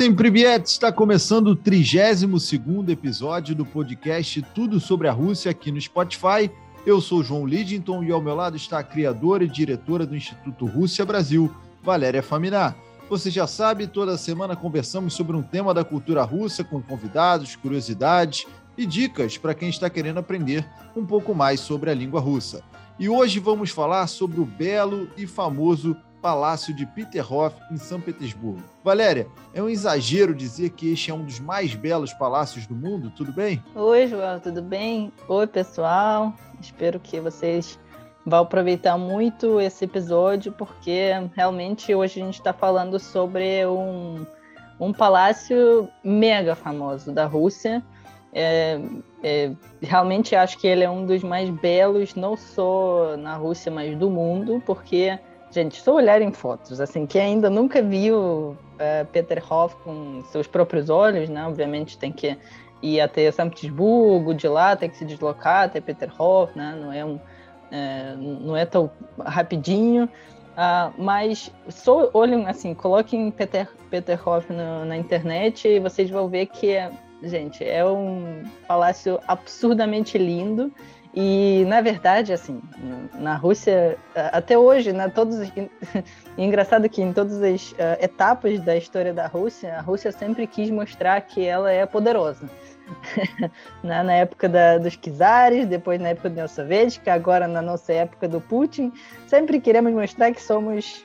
Listen Privyet, está começando o 32º episódio do podcast Tudo sobre a Rússia aqui no Spotify. Eu sou João Lidington e ao meu lado está a criadora e diretora do Instituto Rússia Brasil, Valéria Faminar. Você já sabe, toda semana conversamos sobre um tema da cultura russa com convidados, curiosidades e dicas para quem está querendo aprender um pouco mais sobre a língua russa. E hoje vamos falar sobre o belo e famoso Palácio de Peterhof, em São Petersburgo. Valéria, é um exagero dizer que este é um dos mais belos palácios do mundo, tudo bem? Oi, João, tudo bem? Oi, pessoal. Espero que vocês vão aproveitar muito esse episódio, porque realmente hoje a gente está falando sobre um, um palácio mega famoso da Rússia. É, é, realmente acho que ele é um dos mais belos, não só na Rússia, mas do mundo, porque Gente, só olhar em fotos, assim, quem ainda nunca viu uh, Peter Hoff com seus próprios olhos, né? Obviamente tem que ir até São Petersburgo, de lá tem que se deslocar até Peter Hoff, né? Não é, um, é, não é tão rapidinho, uh, mas só olhem, assim, coloquem Peter, Peter Hoff no, na internet e vocês vão ver que, gente, é um palácio absurdamente lindo e, na verdade, assim, na Rússia, até hoje, né, todos, engraçado que em todas as uh, etapas da história da Rússia, a Rússia sempre quis mostrar que ela é poderosa. na, na, época da, dos czares, depois na época da União Soviética, agora na nossa época do Putin, sempre queremos mostrar que somos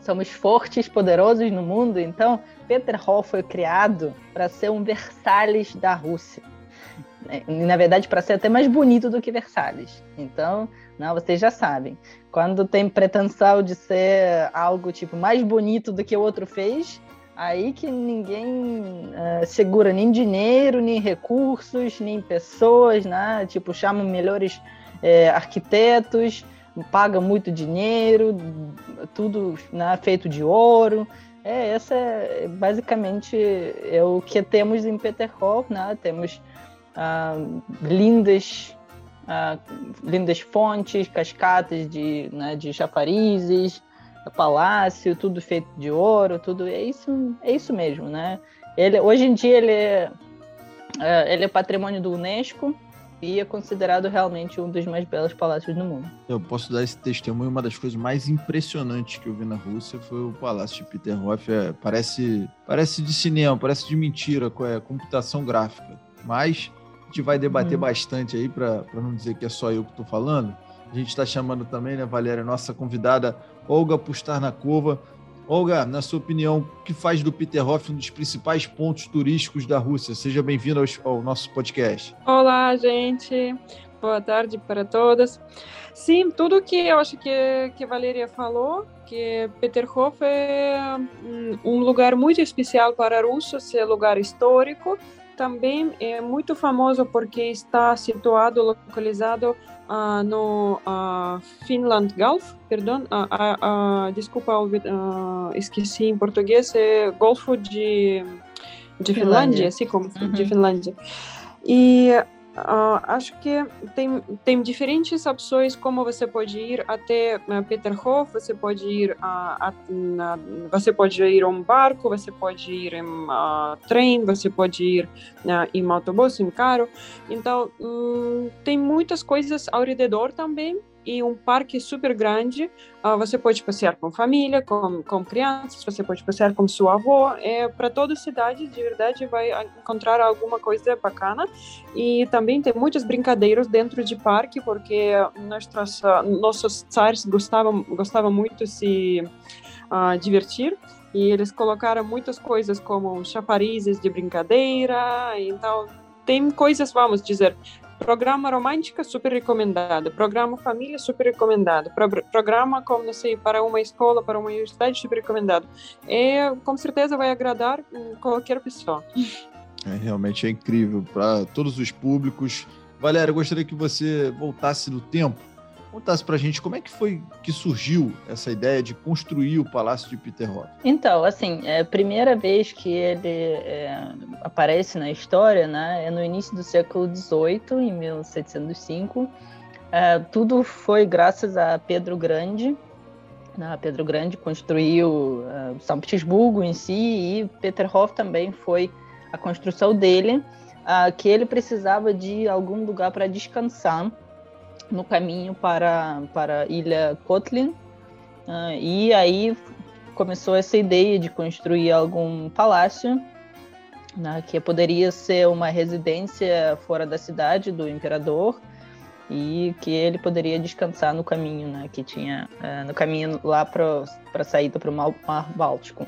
somos fortes, poderosos no mundo. Então, Peter Hall foi criado para ser um Versalhes da Rússia. Na verdade, para ser até mais bonito do que Versalhes. Então, não, vocês já sabem. Quando tem pretensão de ser algo tipo mais bonito do que o outro fez, aí que ninguém uh, segura nem dinheiro, nem recursos, nem pessoas, né? Tipo, chamam melhores é, arquitetos, paga muito dinheiro, tudo né, feito de ouro. É, essa é basicamente é o que temos em Peterhof, né? Temos uh, lindas, uh, lindas fontes, cascatas de, né, de chafarizes, palácio, tudo feito de ouro, tudo é isso, é isso mesmo, né? Ele, hoje em dia ele é, é, ele é patrimônio do UNESCO e é considerado realmente um dos mais belos palácios do mundo. Eu posso dar esse testemunho. Uma das coisas mais impressionantes que eu vi na Rússia foi o Palácio de Peterhof. É, parece, parece de cinema, parece de mentira, é, computação gráfica. Mas gente vai debater hum. bastante aí, para não dizer que é só eu que estou falando. A gente está chamando também, né, Valéria, nossa convidada Olga Pustarnakova. Olga, na sua opinião, o que faz do Peterhof um dos principais pontos turísticos da Rússia? Seja bem-vindo ao, ao nosso podcast. Olá, gente. Boa tarde para todas. Sim, tudo que eu acho que que Valéria falou, que Peterhof é um lugar muito especial para russos, é um lugar histórico também é muito famoso porque está situado, localizado uh, no uh, Finland Gulf, perdão, uh, desculpa, esqueci em português, é Golfo de, de Finlândia, Finlândia assim como uhum. de Finlândia. E Uh, acho que tem, tem diferentes opções como você pode ir até uh, Peterhof, você pode ir a, a, na, você pode ir um barco, você pode ir em uh, trem, você pode ir uh, em autobus, em carro. Então um, tem muitas coisas ao redor também e um parque super grande. Uh, você pode passear com família, com, com crianças, você pode passear com sua avó. É, Para toda cidade, de verdade, vai encontrar alguma coisa bacana. E também tem muitas brincadeiras dentro de parque, porque nossos, nossos tsares gostavam, gostavam muito se uh, divertir. E eles colocaram muitas coisas como chafarizes de brincadeira. Então, tem coisas, vamos dizer, Programa romântica, super recomendado. Programa família, super recomendado. Pro programa, como não sei, para uma escola, para uma universidade, super recomendado. É, com certeza vai agradar qualquer pessoa. É, realmente é incrível para todos os públicos. Valéria, gostaria que você voltasse no tempo contasse para a gente como é que foi que surgiu essa ideia de construir o Palácio de Peterhof. Então, assim, é a primeira vez que ele é, aparece na história, né, é no início do século XVIII, em 1705. É, tudo foi graças a Pedro Grande, Né? Pedro Grande construiu uh, São Petersburgo em si e Peterhof também foi a construção dele, uh, que ele precisava de algum lugar para descansar no caminho para, para a ilha Kotlin. Uh, e aí começou essa ideia de construir algum palácio, né, que poderia ser uma residência fora da cidade do imperador, e que ele poderia descansar no caminho, né, que tinha uh, no caminho lá para a saída para o Mar, Báltico.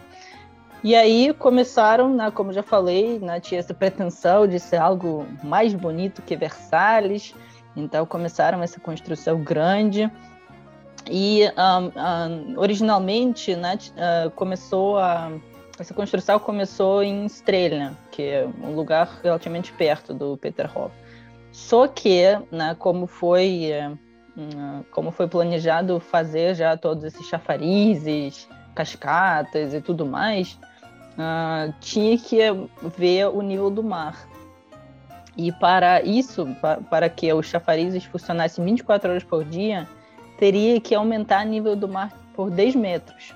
E aí começaram, né, como já falei, né, tinha essa pretensão de ser algo mais bonito que Versalhes, então começaram essa construção grande. E um, um, originalmente né, uh, começou a essa construção começou em Strelna, que é um lugar relativamente perto do Peterhof. Só que, né, como foi uh, como foi planejado fazer já todos esses chafarizes, cascatas e tudo mais, uh, tinha que ver o nível do mar. E para isso, para, que os chafarizes funcionassem 24 horas por dia, teria que aumentar o nível do mar por 10 metros.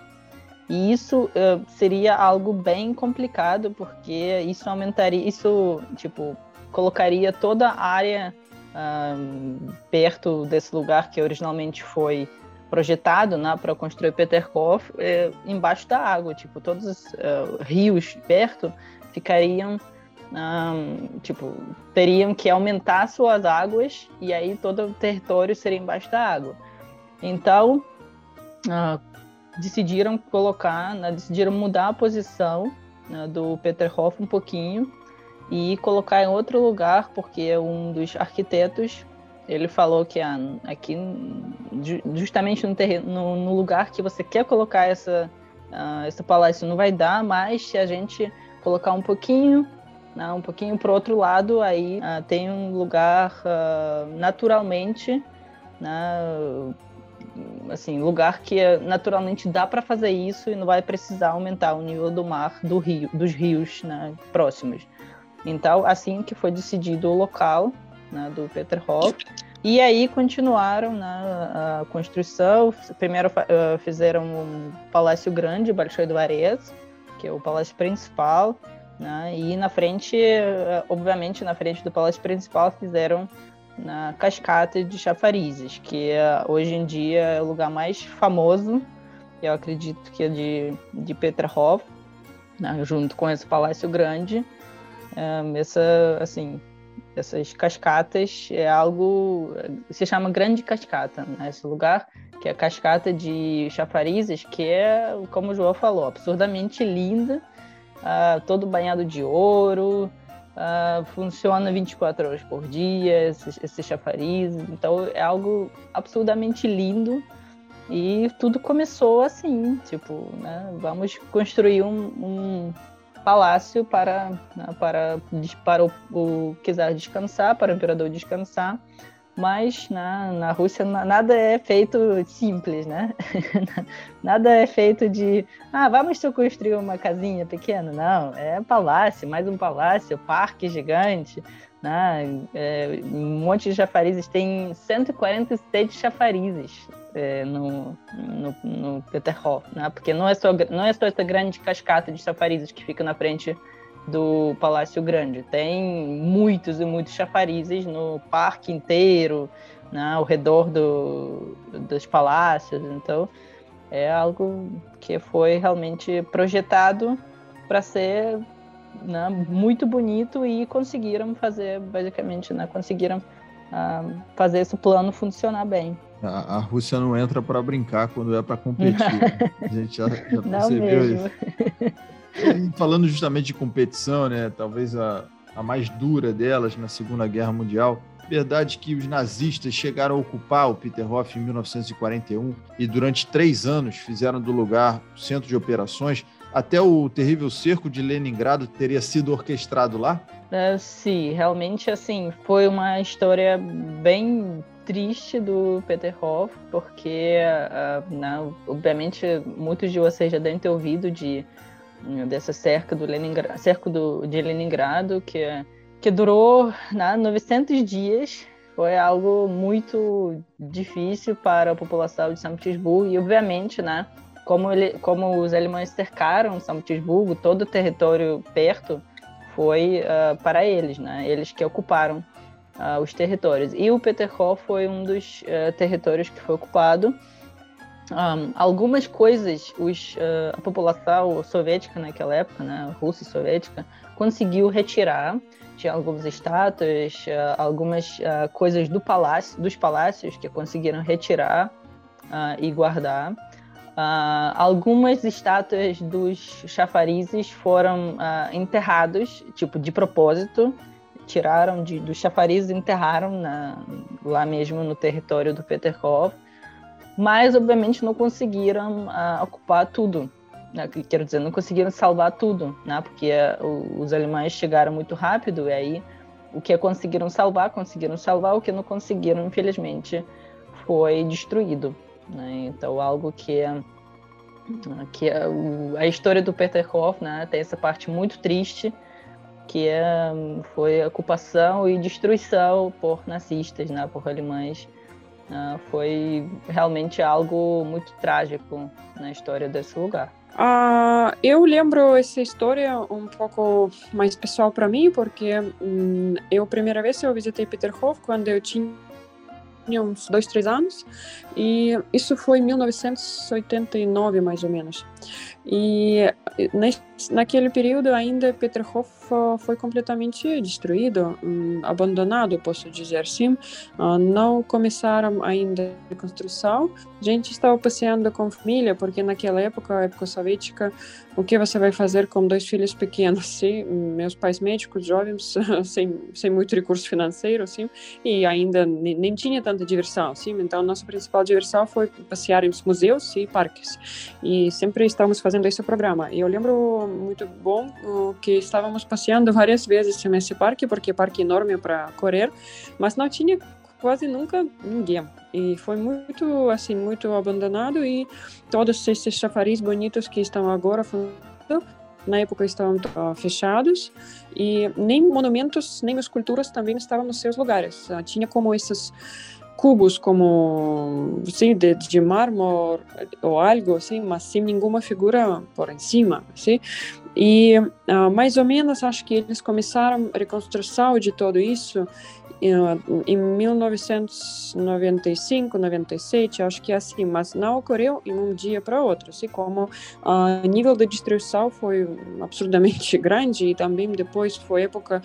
E isso uh, seria algo bem complicado, porque isso aumentaria, isso, tipo, colocaria toda a área um, perto desse lugar que originalmente foi projetado né, para construir Peterhof é, embaixo da água. Tipo, todos os uh, rios perto ficariam, um, tipo, teriam que aumentar suas águas e aí todo o território seria embaixo da água. Então, uh, decidiram colocar, né, decidiram mudar a posição né, do Peterhof um pouquinho e colocar em outro lugar, porque um dos arquitetos ele falou que ah, aqui, justamente no, terreno, no, no, lugar que você quer colocar essa, uh, esse palácio, não vai dar, mas se a gente colocar um pouquinho, né? Um pouquinho para outro lado, aí uh, tem um lugar uh, naturalmente, né? assim, lugar que é, naturalmente dá para fazer isso e não vai precisar aumentar o nível do mar, do rio, dos rios né? próximos. Então, assim que foi decidido o local né, do Peter Hoff, e aí continuaram né, a construção. Primeiro uh, fizeram um palácio grande, Balshoi do Ares, que é o palácio principal né, e na frente, uh, obviamente, na frente do palácio principal fizeram na cascata de chafarizes, que uh, hoje em dia é o lugar mais famoso, eu acredito que é de, de Peterhof, né, junto com esse palácio grande. Um, essa, assim, essas cascatas é algo se chama Grande Cascata, né? esse lugar que é a cascata de chafarizes, que é, como o João falou, absurdamente linda, uh, todo banhado de ouro, uh, funciona 24 horas por dia, esses, esses chafarizes, então é algo absurdamente lindo e tudo começou assim, tipo, né? vamos construir um, um palácio para, né, para, para o, o quiser descansar, para o imperador descansar. Mas na, na Rússia nada é feito simples, né? nada é feito de, ah, vamos construir uma casinha pequena. Não, é palácio, mais um palácio, parque gigante, né? É, um monte de chafarizes, tem 147 chafarizes é, no, no, no Peterhof, né? Porque não é, só, não é só essa grande cascata de chafarizes que fica na frente do Palácio Grande. Tem muitos e muitos chafarizes no parque inteiro, né, ao redor do, dos palácios. Então, é algo que foi realmente projetado para ser né, muito bonito e conseguiram fazer, basicamente, né, conseguiram uh, fazer esse plano funcionar bem. A, a Rússia não entra para brincar quando é para competir. a gente já, já percebeu isso. Falando justamente de competição, né? Talvez a, a mais dura delas na Segunda Guerra Mundial. Verdade que os nazistas chegaram a ocupar o Peterhof em 1941 e durante três anos fizeram do lugar centro de operações. Até o terrível cerco de Leningrado teria sido orquestrado lá? Uh, sim, realmente assim foi uma história bem triste do Peterhof, porque, uh, né, obviamente, muitos de vocês já devem ter ouvido de, dessa cerca do cerco do, de Leningrado, que, que durou né, 900 dias, foi algo muito difícil para a população de São Petersburgo e, obviamente, né, como, ele, como os alemães cercaram São Petersburgo, todo o território perto foi uh, para eles, né, eles que ocuparam uh, os territórios. E o Peterhof foi um dos uh, territórios que foi ocupado. Um, algumas coisas os, a população soviética naquela época, né, a Rússia soviética, conseguiu retirar. Tinha algumas estátuas, uh, algumas uh, coisas do palácio, dos palácios que conseguiram retirar uh, e guardar. algumas estátuas dos chafarizes foram enterrados, tipo de propósito, tiraram de, dos chafarizes e enterraram na, lá mesmo no território do Peterhof, mas obviamente não conseguiram ocupar tudo né, quero dizer, não conseguiram salvar tudo, né, porque uh, os alemães chegaram muito rápido e aí o que conseguiram salvar, conseguiram salvar, o que não conseguiram, infelizmente, foi destruído. Né? Então, algo que que a, a história do Peterhof né, tem essa parte muito triste, que é, foi ocupação e destruição por nazistas, né, por alemães. Uh, foi realmente algo muito trágico na história desse lugar. Uh, eu lembro essa história um pouco mais pessoal para mim, porque um, eu, primeira vez, eu visitei Peterhof quando eu tinha uns dois, três anos, e isso foi em 1989, mais ou menos. E naquele período ainda Peterhof foi completamente destruído, hum, abandonado, posso dizer assim. Ah, não começaram ainda a reconstrução. A gente estava passeando com família, porque naquela época, época soviética, o que você vai fazer com dois filhos pequenos? Sim, meus pais médicos, jovens, sem, sem muito recurso financeiro, sim, e ainda nem, nem tinha tanta diversão, sim. Então, nossa principal diversão foi passear em museus e parques. E sempre estávamos fazendo esse programa. E eu lembro muito bom que estávamos passeando várias vezes nesse parque, porque é parque enorme para correr, mas não tinha quase nunca ninguém. E foi muito, assim, muito abandonado e todos esses chafaris bonitos que estão agora na época estavam fechados e nem monumentos nem esculturas também estavam nos seus lugares. Tinha como esses cubos como sim de, de mármore ou algo assim mas sem nenhuma figura por em cima assim e uh, mais ou menos acho que eles começaram a reconstrução de tudo isso em 1995, 97, acho que é assim, mas não ocorreu em um dia para outro, assim como o uh, nível de destruição foi absurdamente grande e também depois foi época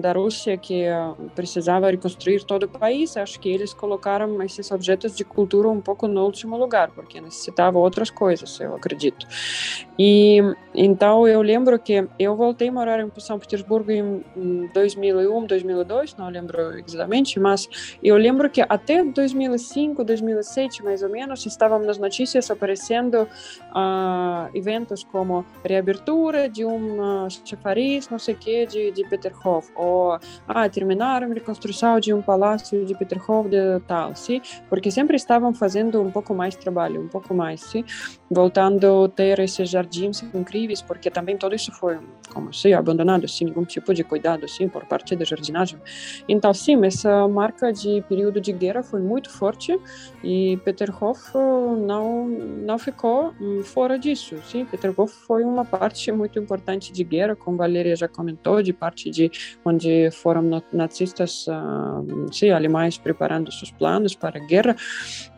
da Rússia que uh, precisava reconstruir todo o país, acho que eles colocaram esses objetos de cultura um pouco no último lugar, porque necessitava outras coisas, eu acredito. E então eu lembro que eu voltei a morar em São Petersburgo em 2001, 2002, não lembro exatamente, mas eu lembro que até 2005, 2007, mais ou menos, estavam nas notícias aparecendo uh, eventos como reabertura de um chafariz, não sei o que, de, de Peterhof ou ah, terminaram a reconstrução de um palácio de Peterhof de tal, sim? Porque sempre estavam fazendo um pouco mais trabalho, um pouco mais, sim? Voltando a ter esses jardins incríveis, porque também todo isso foi, como se abandonado, sem nenhum tipo de cuidado, sim, por parte da jardinagem. Então, sim, essa marca de período de guerra foi muito forte e Peterhof não não ficou hum, fora disso, sim? Peterhof foi uma parte muito importante de guerra, como Valéria já comentou, de parte de onde foram nazistas, uh, sim, alemães preparando seus planos para a guerra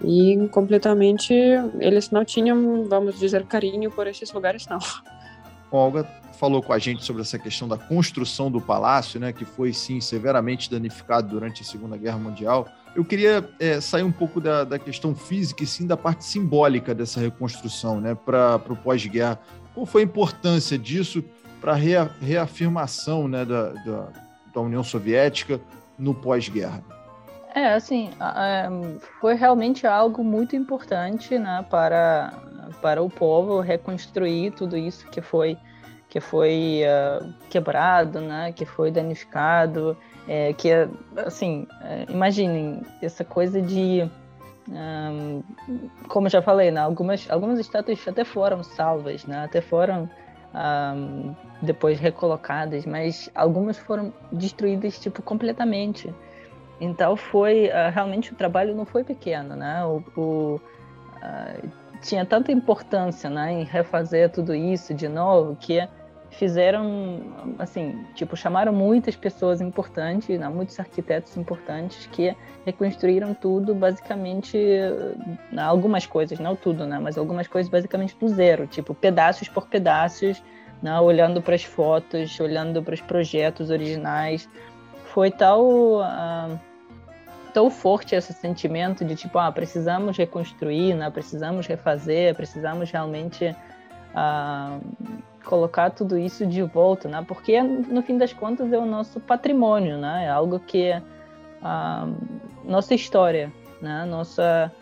e completamente eles não tinham, vamos dizer, carinho por esses lugares, não. Olga falou com a gente sobre essa questão da construção do palácio, né, que foi sim severamente danificado durante a Segunda Guerra Mundial. Eu queria é, sair um pouco da, da, questão física e sim da parte simbólica dessa reconstrução, né, para o pós-guerra. Qual foi a importância disso para a reafirmação né, da, da, da União Soviética no pós-guerra? É, assim, foi realmente algo muito importante né, para, para o povo reconstruir tudo isso que foi, que foi uh, quebrado, né, que foi danificado, é, que, assim, é, imaginem essa coisa de, como já falei, né, algumas, algumas estátuas até foram salvas, né, até foram um, depois recolocadas, mas algumas foram destruídas tipo completamente. então foi uh, realmente o trabalho não foi pequeno, né? O, o uh, tinha tanta importância, né, em refazer tudo isso de novo que fizeram assim tipo chamaram muitas pessoas importantes né, muitos arquitetos importantes que reconstruíram tudo basicamente né, algumas coisas não tudo né mas algumas coisas basicamente do zero tipo pedaços por pedaços né, olhando para as fotos olhando para os projetos originais foi tal uh, tão forte esse sentimento de tipo, ah, precisamos reconstruir, né? precisamos refazer, precisamos realmente ah, colocar tudo isso de volta, né? Porque no fim das contas é o nosso patrimônio, né? É algo que ah, nossa história, né? Nossa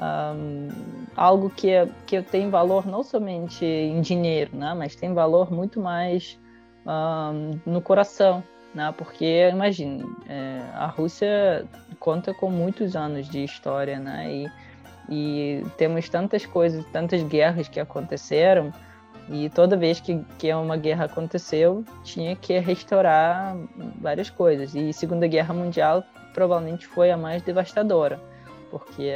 um, algo que que tem valor não somente em dinheiro, né? Mas tem valor muito mais um, no coração, né? Porque imagine, é, a Rússia conta com muitos anos de história, né? E, e temos tantas coisas, tantas guerras que aconteceram e toda vez que, que uma guerra aconteceu tinha que restaurar várias coisas. E Segunda Guerra Mundial provavelmente foi a mais devastadora, porque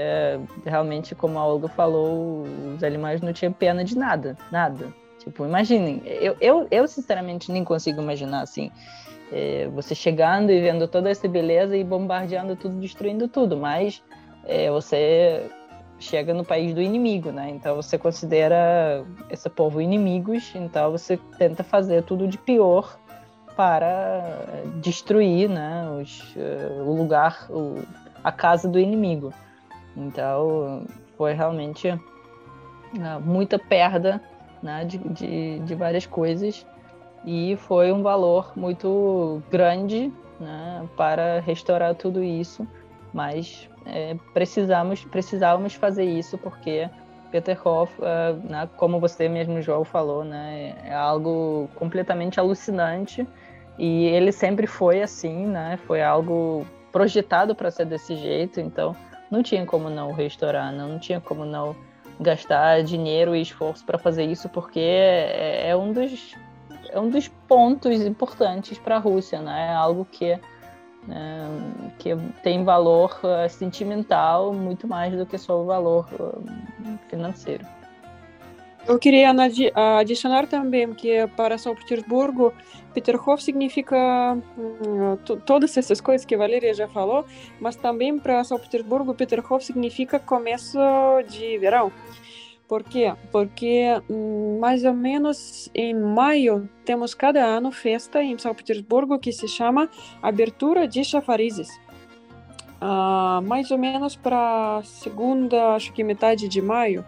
realmente, como a Olga falou, os alemães não tinham pena de nada, nada. Tipo, imaginem, eu, eu, eu sinceramente nem consigo imaginar assim é, você chegando e vendo toda essa beleza e bombardeando tudo, destruindo tudo, mas é, você chega no país do inimigo, né? Então você considera esse povo inimigos, então você tenta fazer tudo de pior para destruir, né? Os, uh, o lugar, o, a casa do inimigo. Então foi realmente uh, muita perda, né? De, de, de várias coisas e foi um valor muito grande né, para restaurar tudo isso, mas é, precisamos precisávamos fazer isso porque Peter Hoff, uh, né, como você mesmo João falou, né, é algo completamente alucinante e ele sempre foi assim, né, foi algo projetado para ser desse jeito, então não tinha como não restaurar, não, não tinha como não gastar dinheiro e esforço para fazer isso porque é, é um dos é um dos pontos importantes para a Rússia, né? É algo que, é, que tem valor uh, sentimental muito mais do que só o valor uh, financeiro. Eu queria adicionar também que para São Petersburgo, Peterhof significa uh, todas essas coisas que a já falou, mas também para São Petersburgo, Peterhof significa começo de verão. Por quê? Porque hum, mais ou menos em maio temos cada ano festa em São Petersburgo que se chama Abertura de Chafarizes. Uh, mais ou menos para segunda, acho que metade de maio,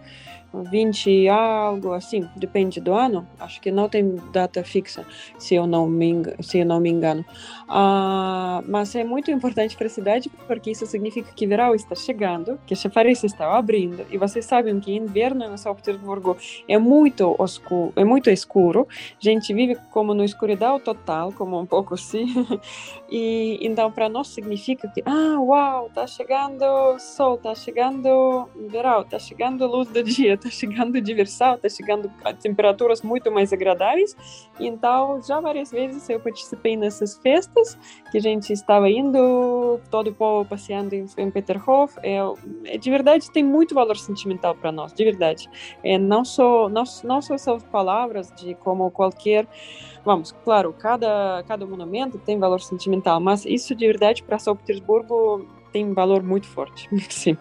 20 algo assim, depende do ano. Acho que não tem data fixa, se eu não me, engano, se eu não me engano. Uh, mas é muito importante para a cidade porque isso significa que verão está chegando, que chafariz está abrindo e vocês sabem que inverno em São Petersburgo é muito escuro, é muito escuro. A gente vive como no escuridão total, como um pouco assim. e então para nós significa que ah, uau, está chegando sol, está chegando verão, está chegando luz do dia está chegando diversão, está chegando temperaturas muito mais agradáveis. Então, já várias vezes eu participei nessas festas que a gente estava indo, todo o povo passeando em, em Peterhof. É, é, de verdade, tem muito valor sentimental para nós, de verdade. É, não só não, não só essas palavras de como qualquer vamos, claro, cada, cada monumento tem valor sentimental, mas isso de verdade para São Petersburgo tem valor muito forte. Sim.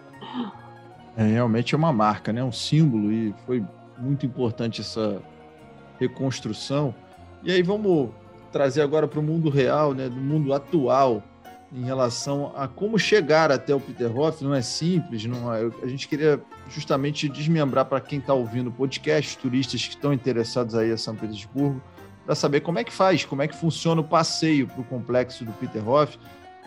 É realmente é uma marca, né? Um símbolo e foi muito importante essa reconstrução. E aí vamos trazer agora para o mundo real, né? Do mundo atual em relação a como chegar até o Peterhof. Não é simples, não é, a gente queria justamente desmembrar para quem está ouvindo o podcast, turistas que estão interessados aí a São Petersburgo, para saber como é que faz, como é que funciona o passeio para o complexo do Peterhof.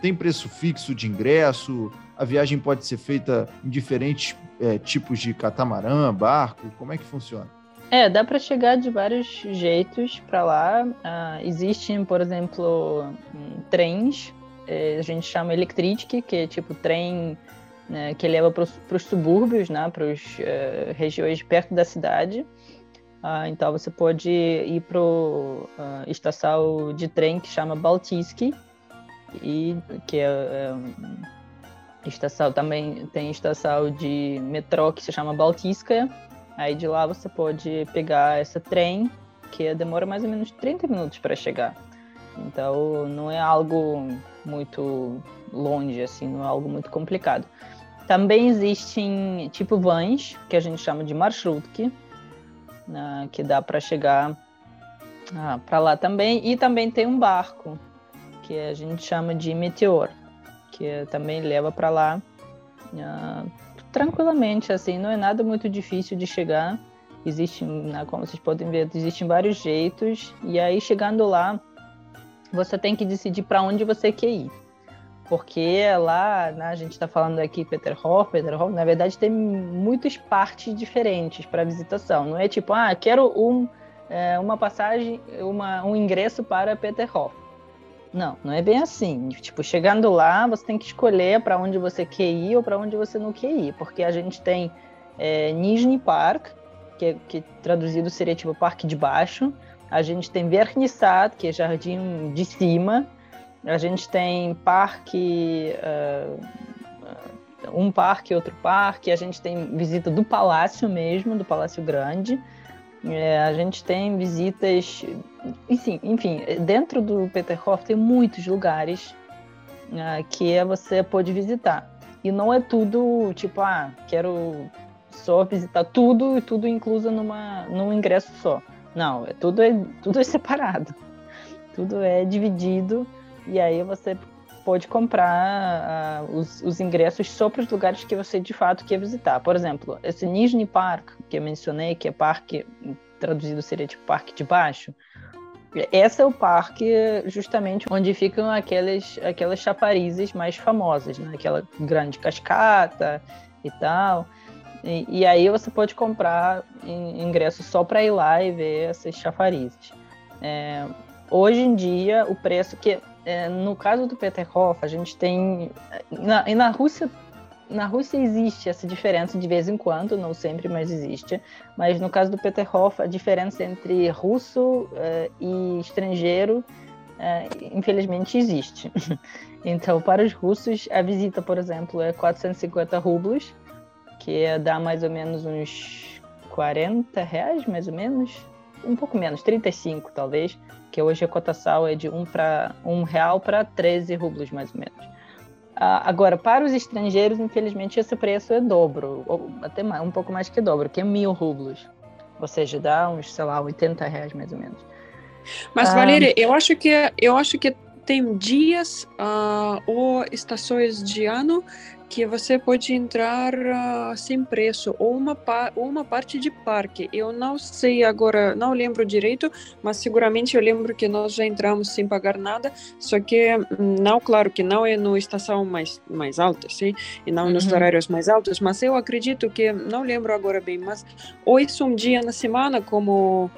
Tem preço fixo de ingresso? A viagem pode ser feita em diferentes é, tipos de catamarã, barco? Como é que funciona? É, dá para chegar de vários jeitos para lá. Uh, existem, por exemplo, um, trens, é, a gente chama Electric, que é tipo trem né, que leva para os subúrbios, né, para as uh, é, regiões perto da cidade. Uh, então você pode ir para uh, estação de trem que chama Baltiski, e que é, é estação também tem estação de metrô que se chama Baltiskaya. Aí de lá você pode pegar esse trem que demora mais ou menos 30 minutos para chegar. Então não é algo muito longe assim, não é algo muito complicado. Também existem tipo vans que a gente chama de marshrutkי, né, que dá para chegar ah, para lá também. E também tem um barco que a gente chama de Meteor, que também leva para lá ah, tranquilamente, assim, não é nada muito difícil de chegar. Existe, né, como vocês podem ver, existem vários jeitos. E aí, chegando lá, você tem que decidir para onde você quer ir. Porque lá, né, a gente está falando aqui Peterhof, Peterhof, na verdade tem muitas partes diferentes para visitação. Não é tipo, ah, quero um, é, uma passagem, uma, um ingresso para Peterhof. Não, não é bem assim. Tipo, chegando lá, você tem que escolher para onde você quer ir ou para onde você não quer ir, porque a gente tem é, Nizhny Park, que, que traduzido seria tipo Parque de Baixo. A gente tem Vernissat, que é Jardim de Cima. A gente tem Parque uh, um parque, outro parque. A gente tem visita do palácio mesmo, do Palácio Grande. É, a gente tem visitas, enfim, enfim, dentro do Peterhof tem muitos lugares uh, que você pode visitar. E não é tudo tipo, ah, quero só visitar tudo e tudo incluso numa, num ingresso só. Não, é tudo é tudo é separado. Tudo é dividido e aí você pode comprar uh, os, os, ingressos só para os lugares que você de fato quer visitar. Por exemplo, esse Nizhny Park que eu mencionei, que é parque traduzido seria tipo parque de baixo. Esse é o parque justamente onde ficam aquelas aquelas chaparizes mais famosas, né? Aquela grande cascata e tal. E, e aí você pode comprar ingresso só para ir lá e ver essas chafarizes. É, hoje em dia o preço que é, no caso do Peterhof, a gente tem. Na, e na Rússia, na Rússia existe essa diferença de vez em quando, não sempre, mas existe. Mas no caso do Peterhof, a diferença entre russo é, e estrangeiro, é, infelizmente, existe. então, para os russos, a visita, por exemplo, é 450 rublos, que dá mais ou menos uns 40 reais, mais ou menos. Um pouco menos, 35 talvez que hoje a cotação é de um, pra, um real para 13 rublos, mais ou menos. Ah, agora, para os estrangeiros, infelizmente, esse preço é dobro, ou até mais, um pouco mais que dobro, que é mil rublos. Ou seja, dá uns, sei lá, 80 reais, mais ou menos. Mas, ah, Valéria, eu acho que eu acho que tem dias uh, ou estações de ano que você pode entrar uh, sem preço ou uma, ou uma parte de parque. Eu não sei agora, não lembro direito, mas seguramente eu lembro que nós já entramos sem pagar nada, só que hum, não, claro que não é no estação mais, mais alta, sim, e não uhum. nos horários mais altos, mas eu acredito que, não lembro agora bem, mas ou isso um dia na semana como...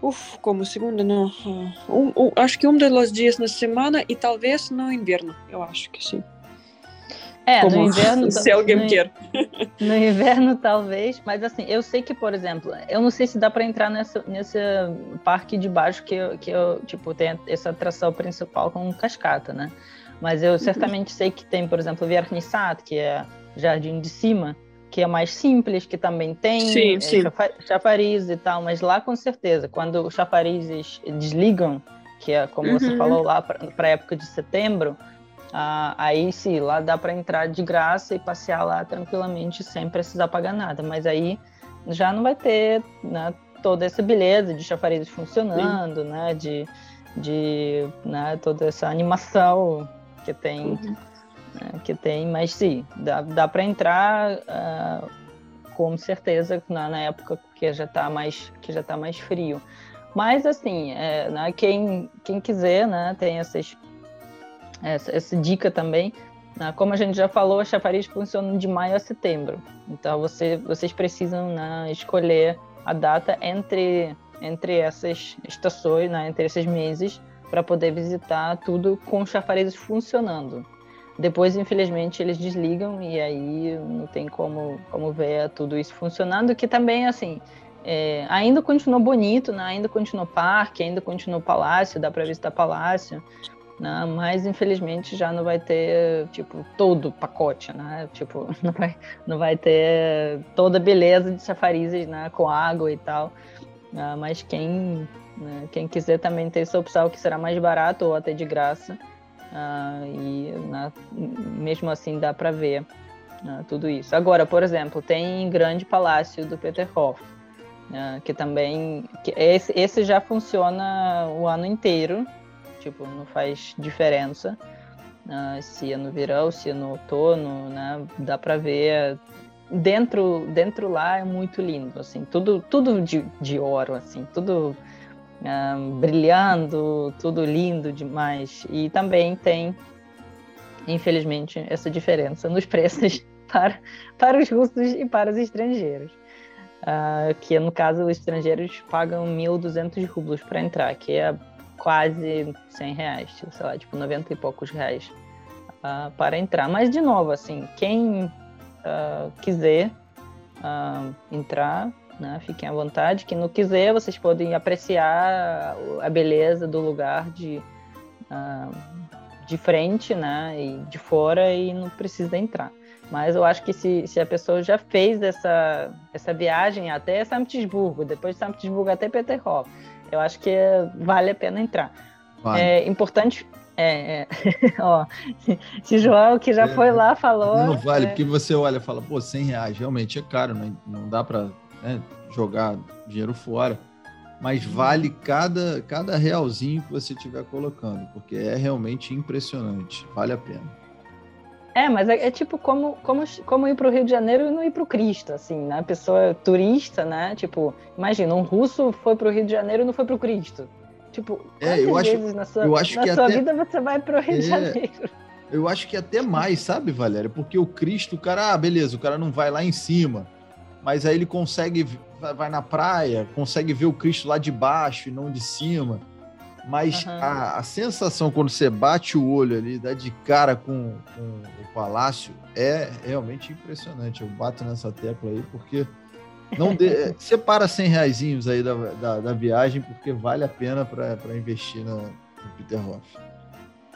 Uf, como segunda, não. Ah, um, um, acho que um dos dias na semana e talvez no inverno, eu acho que sim. É, Como no inverno. Se alguém no, quer. No inverno, talvez. Mas assim, eu sei que, por exemplo, eu não sei se dá para entrar nessa, nesse parque de baixo que, eu, que eu, tipo, tem essa atração principal com cascata, né? Mas eu certamente sei que tem, por exemplo, Vernissat, que é Jardim de Cima, que é mais simples, que também tem sim, é, sim. chafariz e tal, mas lá com certeza, quando os chafarizes desligam, que é como uhum. você falou lá para a época de setembro, ah, aí sim, lá dá para entrar de graça e passear lá tranquilamente sem precisar pagar nada. Mas aí já não vai ter né, toda essa beleza de chafariz funcionando, né? De, de né, toda essa animação que tem, uhum. né, que tem. Mas sim, dá, dá para entrar uh, com certeza na, na, época que já está mais que já tá mais frio. Mas assim, é, né, quem, quem quiser, né, tem essas essa, essa dica também. Né? Como a gente já falou, a chafariz funciona de maio a setembro. Então você, vocês precisam né, escolher a data entre, entre essas estações, né, entre esses meses, para poder visitar tudo com chafarizes funcionando. Depois, infelizmente, eles desligam e aí não tem como, como ver tudo isso funcionando, que também, assim, é, ainda continua bonito, né? ainda continua parque, ainda continua palácio, dá para visitar palácio, né? Mas infelizmente já não vai ter tipo todo o pacote, né? Tipo não vai, não vai ter toda a beleza de chafarizes, né? Com água e tal. Uh, mas quem né? quem quiser também tem essa opção que será mais barato ou até de graça. Uh, e né? mesmo assim dá para ver uh, tudo isso. Agora, por exemplo, tem Grande Palácio do Peterhof, que também que esse, esse já funciona o ano inteiro tipo, não faz diferença uh, se é no verão, se é no outono, né? Dá para ver dentro dentro lá é muito lindo, assim, tudo tudo de, de ouro, assim, tudo uh, brilhando, tudo lindo demais. E também tem, infelizmente, essa diferença nos preços para para os russos e para os estrangeiros. Uh, que no caso os estrangeiros pagam 1.200 rublos para entrar, que é quase 100 reais, sei lá, tipo 90 e poucos reais uh, para entrar. Mas, de novo, assim, quem uh, quiser uh, entrar, né, fiquem à vontade. Quem não quiser, vocês podem apreciar a beleza do lugar de, de frente, né, e de fora e não precisa entrar. Mas eu acho que se, se a pessoa já fez essa, essa viagem até São Petersburgo, depois de São Petersburgo até Peterhof, eu acho que vale a pena entrar. Vale. É importante. É, é. ó, se João, que já é, foi lá, falou. Não vale, é. porque você olha e fala, pô, 100 reais realmente é caro, não, não dá para né, jogar dinheiro fora. Mas uhum. vale cada, cada realzinho que você estiver colocando, porque é realmente impressionante, vale a pena. É, mas é, é, tipo como, como, como ir para o Rio de Janeiro e não ir para o Cristo, assim, né? A pessoa turista, né? Tipo, imagina, um russo foi para o Rio de Janeiro e não foi para o Cristo. Tipo, é, eu acho, vezes na sua, eu acho na que sua até, vida você vai para o Rio é, de Janeiro? Eu acho que até mais, sabe, Valéria? Porque o Cristo, o cara, ah, beleza, o cara não vai lá em cima, mas aí ele consegue, vai na praia, consegue ver o Cristo lá de baixo e não de cima. Mas uhum. a, a, sensação quando você bate o olho ali, dá de cara com, com, o palácio, é realmente impressionante. Eu bato nessa tecla aí porque não de, é, separa 100 reais aí da, da, da, viagem, porque vale a pena para investir no, no Peterhof.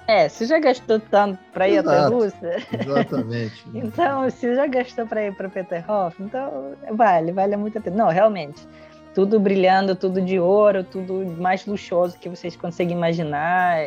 É, se já gastou tanto para ir até a Rússia. Exatamente. então, se já gastou para ir para Peterhof, então vale, vale muito a pena. Não, realmente tudo brilhando, tudo de ouro, tudo mais luxuoso que vocês conseguem imaginar.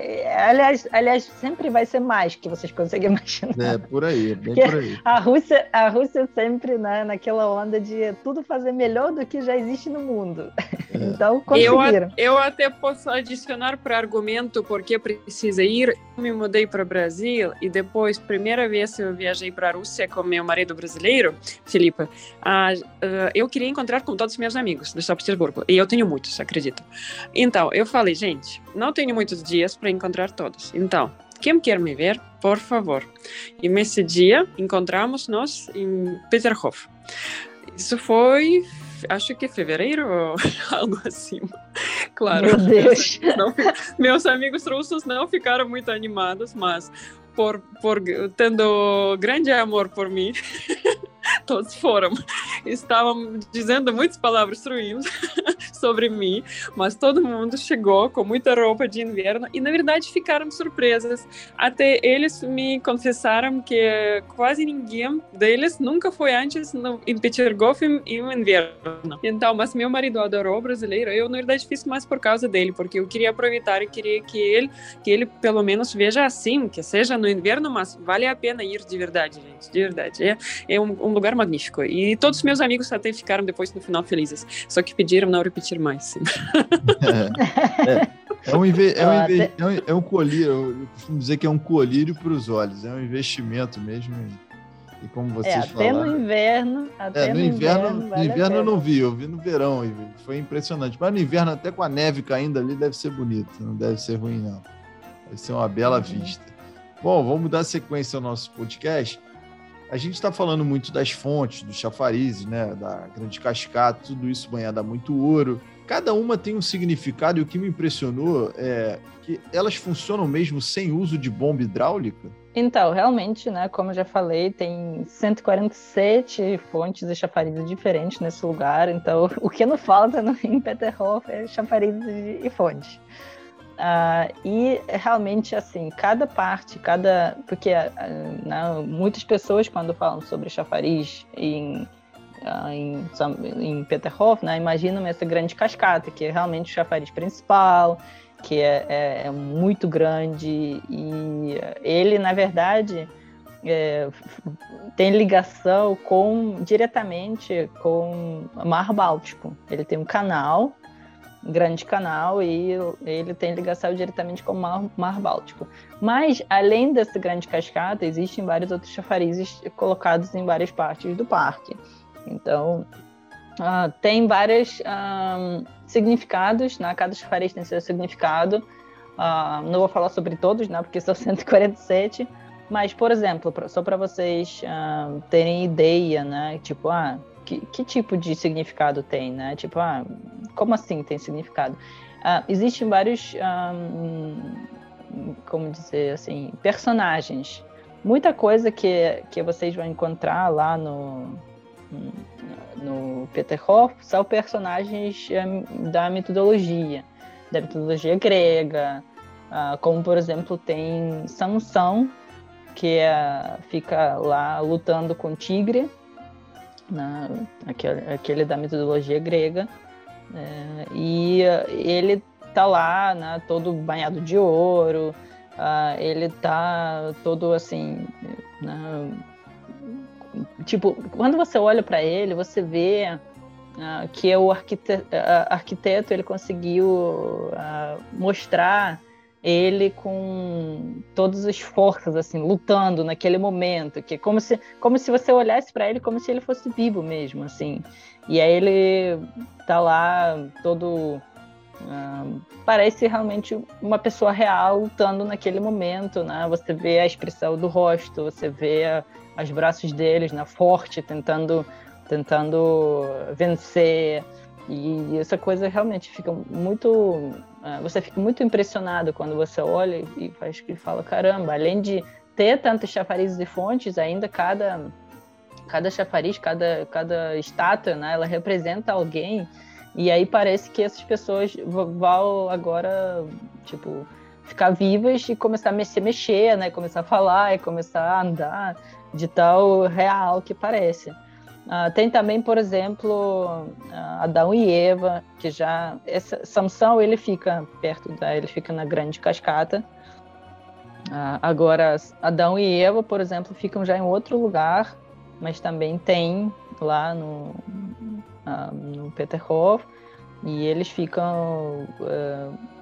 Aliás, aliás, sempre vai ser mais que vocês conseguem imaginar. É, por aí, é bem Porque por aí. A Rússia, a Rússia sempre né, naquela onda de tudo fazer melhor do que já existe no mundo. É. Então, conseguiram. Eu, eu até posso adicionar para argumento porque precisa ir. Eu me mudei para o Brasil e depois, primeira vez eu viajei para a Rússia com meu marido brasileiro, Felipe, uh, uh, eu queria encontrar com todos os meus amigos do Petersburgo. E eu tenho muitos, acredito. Então, eu falei, gente, não tenho muitos dias para encontrar todos. Então, quem quer me ver, por favor. E nesse dia, encontramos nós em Peterhof. Isso foi, acho que fevereiro ou algo assim. Claro, Meu Deus. Meus, não, meus amigos russos não ficaram muito animados, mas por, por tendo grande amor por mim, todos foram. Estavam dizendo muitas palavras ruins sobre mim, mas todo mundo chegou com muita roupa de inverno e, na verdade, ficaram surpresas. Até eles me confessaram que quase ninguém deles nunca foi antes no, em Petergov em inverno. Então, mas meu marido adorou brasileiro. Eu, na verdade, fiz mais por causa dele, porque eu queria aproveitar e queria que ele, que ele pelo menos veja assim, que seja no inverno, mas vale a pena ir de verdade, gente, de verdade. É, é um, um lugar magnífico. E todos os meus amigos até ficaram depois no final felizes. Só que pediram não repetir mais. É, é, é, um, inve é, um é, um, é um colírio, eu costumo dizer que é um colírio para os olhos, é um investimento mesmo. E como vocês é, até falaram. No inverno, até é, no, no inverno. inverno vale no inverno eu não vi, eu vi no verão, e foi impressionante. Mas no inverno, até com a neve caindo ali, deve ser bonito, não deve ser ruim, não. Vai ser uma bela uhum. vista. Bom, vamos dar sequência ao nosso podcast. A gente está falando muito das fontes, dos chafarizes, né, da grande cascata, tudo isso banhado a muito ouro. Cada uma tem um significado e o que me impressionou é que elas funcionam mesmo sem uso de bomba hidráulica. Então, realmente, né, como eu já falei, tem 147 fontes e chafarizes diferentes nesse lugar. Então, o que não falta no, em Peterhof é chafarizes e fontes. Uh, e realmente, assim, cada parte, cada. Porque uh, muitas pessoas, quando falam sobre chafariz em, uh, em, em Peterhof, né, imaginam essa grande cascata, que é realmente o chafariz principal, que é, é, é muito grande. E ele, na verdade, é, tem ligação com diretamente com o Mar Báltico. Ele tem um canal grande canal e ele tem ligação diretamente com o Mar, Mar Báltico. Mas, além dessa grande cascata, existem vários outros chafarizes colocados em várias partes do parque. Então, uh, tem vários significados, né? cada chafariz tem seu significado. Uh, não vou falar sobre todos, né? porque são 147, mas, por exemplo, só para vocês terem ideia, né? tipo, ah, que, que, tipo de significado tem, né? Tipo, ah, como assim tem significado? Ah, existem vários, como dizer assim, personagens. Muita coisa que, que vocês vão encontrar lá no, no Peterhof são personagens da mitologia, da mitologia grega, ah, como por exemplo tem Sansão, que é, fica lá lutando com tigre, né? aquele, aquele da mitologia grega, é, e ele tá lá, né, todo banhado de ouro, uh, ele tá todo assim, né, tipo, quando você olha para ele, você vê uh, que o arquiteto, uh, arquiteto ele conseguiu mostrar ele com todas as forças assim lutando naquele momento que é como se como se você olhasse para ele como se ele fosse vivo mesmo assim. E aí ele tá lá todo uh, parece realmente uma pessoa real lutando naquele momento né? Você vê a expressão do rosto você vê os braços deles na né, forte tentando tentando vencer. E essa coisa realmente fica muito. Ah, você fica muito impressionado quando você olha e faz que fala: caramba, além de ter tantos chafarizes e fontes, ainda cada, cada chafariz, cada, cada estátua, né, ela representa alguém. E aí parece que essas pessoas vão agora, tipo, ficar vivas e começar a se mexer, né? Começar a falar e começar a andar de tal real que parece. Uh, tem também, por exemplo, uh, Adão e Eva, que já essa, Samson ele fica perto da, ele fica na Grande Cascata. Uh, agora Adão e Eva, por exemplo, ficam já em outro lugar, mas também tem lá no, no Peterhof e eles ficam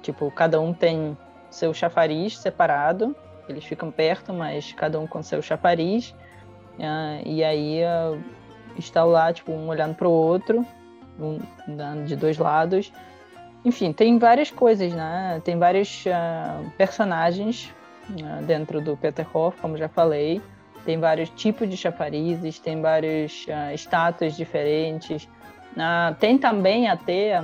tipo cada um tem seu chafariz separado. Eles ficam perto, mas cada um com seu chafariz. e aí está lá, tipo, um olhando para o outro, um, de dois lados. Enfim, tem várias coisas, né? Tem vários uh, personagens uh, dentro do Peterhof, como já falei. Tem vários tipos de chafarizes, tem várias uh, diferentes. tem também até,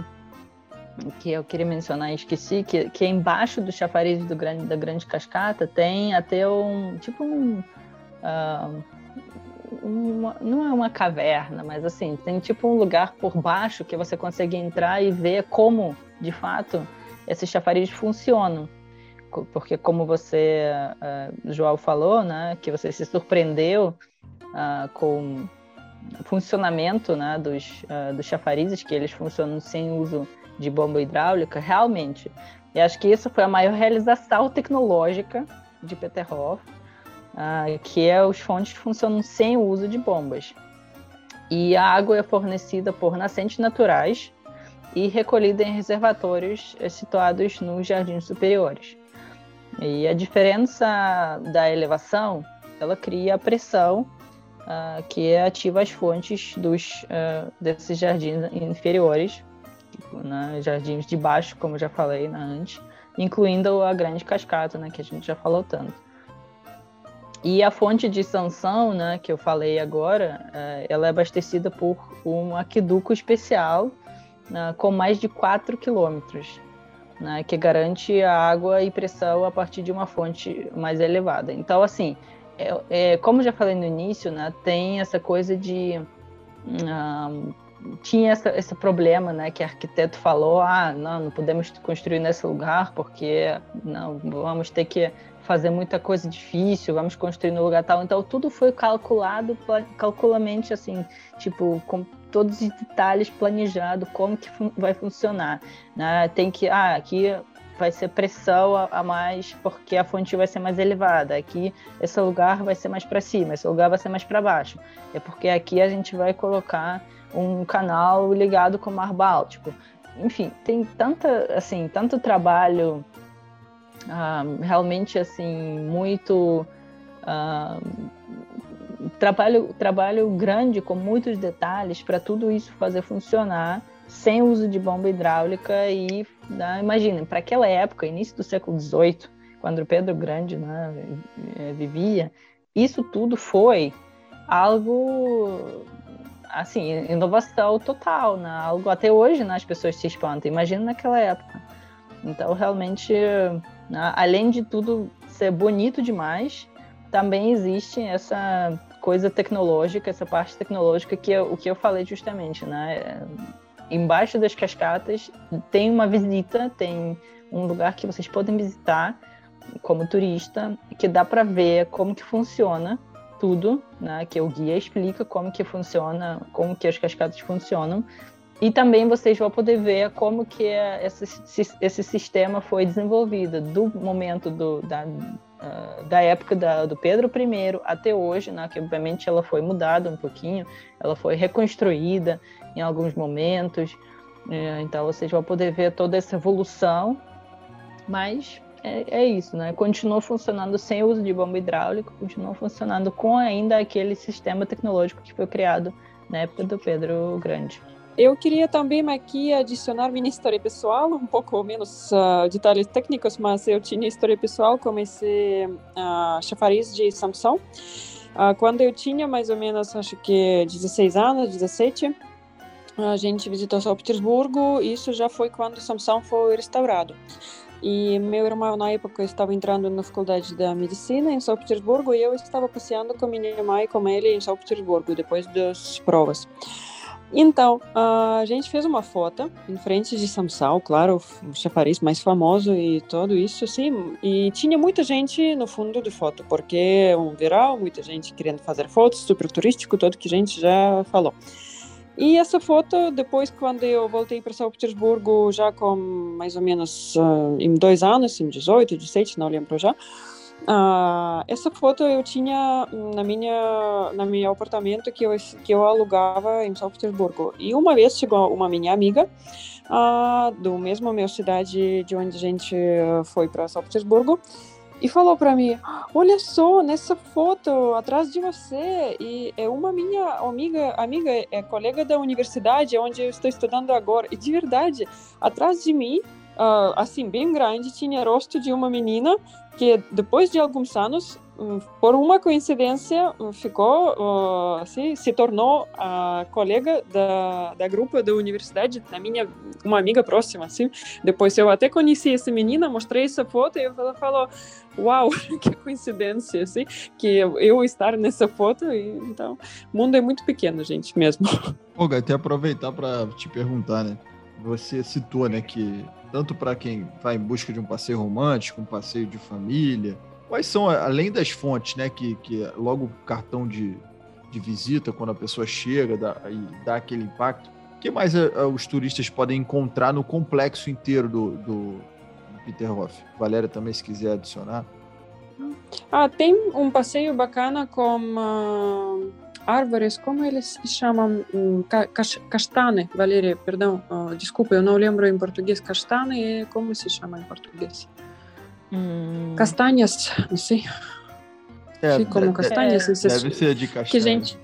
que eu queria mencionar e esqueci, que, que embaixo do chafariz do grande, da Grande Cascata tem até um, tipo um uma, não é uma caverna, mas assim, tem tipo um lugar por baixo que você consegue entrar e ver como, de fato, esses chafarizes funcionam. Porque como você, uh, João falou, né, que você se surpreendeu uh, com o funcionamento né, dos, uh, dos chafarizes, que eles funcionam sem uso de bomba hidráulica, realmente. E acho que isso foi a maior realização tecnológica de Peterhof, ah, que é os fontes funcionam sem o uso de bombas. E a água é fornecida por nascentes naturais e recolhida em reservatórios eh, situados nos jardins superiores. E a diferença da elevação, ela cria a pressão uh, que ativa as fontes dos, uh, desses jardins inferiores, né, jardins de baixo, como já falei né, antes, incluindo a grande cascata, né, que a gente já falou tanto. E a fonte de sanção, né, que eu falei agora, é, ela é abastecida por um aqueduto especial né, com mais de 4 quilômetros, né, que garante a água e pressão a partir de uma fonte mais elevada. Então, assim, é, é, como já falei no início, né, tem essa coisa de tinha essa, esse problema, né, que o arquiteto falou, ah, não, não podemos construir nesse lugar porque não vamos ter que fazer muita coisa difícil, vamos construir no lugar tal. Então tudo foi calculado, calculamente assim, tipo com todos os detalhes planejado como que vai funcionar, né? Tem que, ah, aqui vai ser pressão a, a, mais porque a fonte vai ser mais elevada. Aqui esse lugar vai ser mais para cima, esse lugar vai ser mais para baixo. É porque aqui a gente vai colocar um canal ligado com o Mar Báltico. Enfim, tem tanta, assim, tanto trabalho uh, realmente assim muito uh, trabalho trabalho grande com muitos detalhes para tudo isso fazer funcionar sem uso de bomba hidráulica e né, imagina para aquela época início do século XVIII quando Pedro Grande né, eh, vivia isso tudo foi algo assim, inovação total, né? Algo até hoje né, as pessoas se espantam. Imagina naquela época. Então, realmente, né, além de tudo ser bonito demais, também existe essa coisa tecnológica, essa parte tecnológica que é o que eu falei justamente, né? Embaixo das cascatas tem uma visita, tem um lugar que vocês podem visitar como turista, que dá para ver como que funciona tudo, né, que o guia explica como que funciona, como que as cascatas funcionam, e também vocês vão poder ver como que esse, esse sistema foi desenvolvido do momento do, da, uh, da época da, do Pedro I até hoje, né, que obviamente ela foi mudada um pouquinho, ela foi reconstruída em alguns momentos, é, então vocês vão poder ver toda essa evolução, mas é, é, isso, né? Continua funcionando sem uso de bomba hidráulica, continua funcionando com ainda aquele sistema tecnológico que foi criado na época do Pedro Grande. Eu queria também aqui adicionar minha história pessoal, um pouco menos uh, detalhes técnicos, mas eu tinha história pessoal, comecei a uh, chafariz de Samsung. Uh, quando eu tinha mais ou menos, acho que 16 anos, 17, a gente visitou São Petersburgo, isso já foi quando Samsung foi restaurado. E meu irmão, na época, estava entrando na faculdade da medicina em São Petersburgo e eu estava passeando com minha mãe e com ele em São Petersburgo, depois das provas. Então, a gente fez uma foto em frente de Samsal, claro, o chafariz mais famoso e tudo isso, sim. E tinha muita gente no fundo de foto, porque é um viral, muita gente querendo fazer fotos, super turístico, tudo que a gente já falou. E essa foto, depois, quando eu voltei para São Petersburgo, já com mais ou menos uh, em dois anos, em 18, 17, não lembro já, uh, essa foto eu tinha na minha na meu apartamento que eu que eu alugava em São Petersburgo. E uma vez chegou uma minha amiga uh, do mesmo meu cidade de onde a gente foi para São Petersburgo e falou para mim: Olha só, nessa foto atrás de você, e é uma minha amiga, amiga é colega da universidade onde eu estou estudando agora. E de verdade, atrás de mim, uh, assim, bem grande, tinha rosto de uma menina que depois de alguns anos por uma coincidência, ficou, assim, se tornou a colega da, da grupo da universidade, a minha, uma amiga próxima, assim. Depois eu até conheci essa menina, mostrei essa foto e ela falou, uau, que coincidência, assim, que eu, estar nessa foto. E, então, o mundo é muito pequeno, gente, mesmo. Pô, até aproveitar para te perguntar, né? Você citou, né, que tanto para quem vai em busca de um passeio romântico, um passeio de família, Quais são, além das fontes, né, que, que logo o cartão de, de visita, quando a pessoa chega dá, e dá aquele impacto, o que mais a, a, os turistas podem encontrar no complexo inteiro do, do, do? Valéria também, se quiser adicionar. Ah, tem um passeio bacana com uh, árvores, como eles se chamam? Um, castane, Valéria, perdão, desculpa, eu não lembro em português. Castane, como se chama em português? Hum. Castanhas, não sei. É, sei como castanhas. É, deve ser de castanha. Que gente,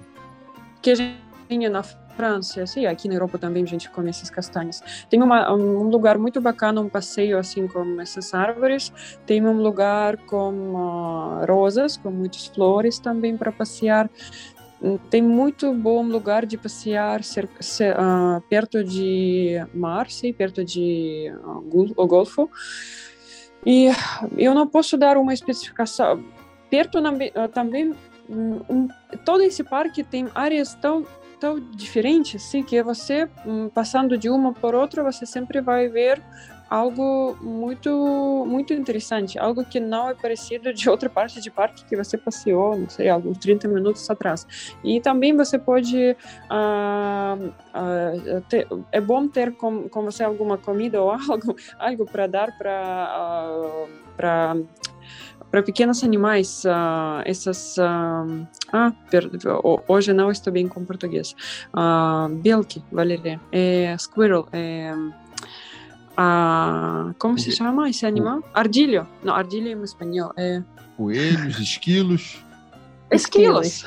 que a gente tinha na França, assim, aqui na Europa também a gente come essas castanhas. Tem uma, um lugar muito bacana, um passeio assim com essas árvores. Tem um lugar com uh, rosas, com muitas flores também para passear. Tem muito bom lugar de passear ser, ser, uh, perto de mar, sim, perto de uh, o Golfo. E eu não posso dar uma especificação. Perto também, um, todo esse parque tem áreas tão tão diferente, assim, que você, hum, passando de uma por outra, você sempre vai ver algo muito muito interessante, algo que não é parecido de outra parte de parque que você passeou, não sei, alguns 30 minutos atrás. E também você pode uh, uh, ter, é bom ter com, com você alguma comida ou algo algo para dar para uh, para para pequenos animais, uh, essas. Uh, ah, perdão, hoje não estou bem com português. Uh, Belk, Valeria. É, squirrel. É, uh, como se chama esse animal? Ardilho. Não, ardilho em espanhol. É... Coelhos, esquilos. Esquilos.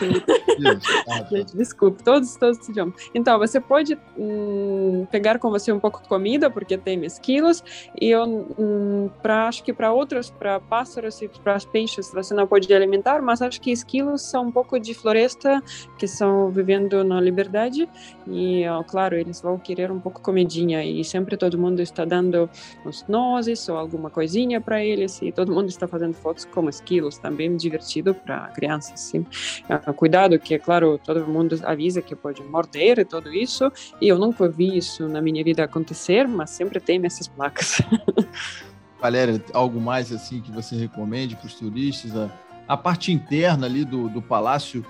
Ah, tá. Desculpe, todos, todos os idiomas. Então, você pode hum, pegar com você um pouco de comida, porque tem esquilos, e eu, hum, pra, acho que para outros, para pássaros e para peixes, você não pode alimentar, mas acho que esquilos são um pouco de floresta, que estão vivendo na liberdade, e, ó, claro, eles vão querer um pouco comidinha, e sempre todo mundo está dando uns nozes ou alguma coisinha para eles, e todo mundo está fazendo fotos como esquilos, também divertido para crianças assim. Uh, cuidado, que é claro, todo mundo avisa que pode morder e tudo isso, e eu nunca vi isso na minha vida acontecer, mas sempre tem essas placas. Valéria, algo mais assim que você recomende para os turistas? A, a, parte interna ali do, do palácio,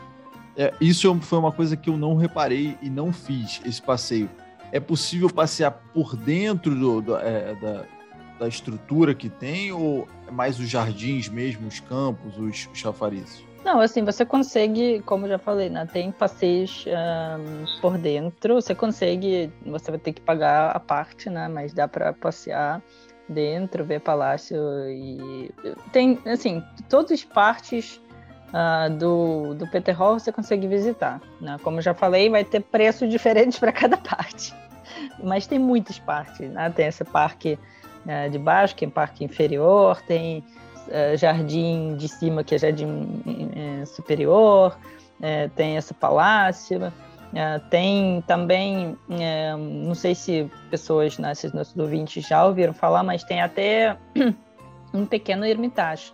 é, isso foi uma coisa que eu não reparei e não fiz esse passeio. É possível passear por dentro do, do, é, da, da estrutura que tem ou é mais os jardins mesmo, os campos, os, os chafarizes? Não, assim, você consegue, como já falei, né? Tem passeios um, por dentro, você consegue, você vai ter que pagar a parte, né? Mas dá para passear dentro, ver palácio e tem, assim, todas as partes uh, do, do Peterhof você consegue visitar, né? Como já falei, vai ter preços diferentes para cada parte, mas tem muitas partes, né? Tem esse parque uh, de baixo, que é parque inferior, tem uh, jardim de cima, que é jardim uh, superior, uh, tem esse palácio, tem também, não sei se pessoas, né, se nossos ouvintes já ouviram falar, mas tem até um pequeno ermitage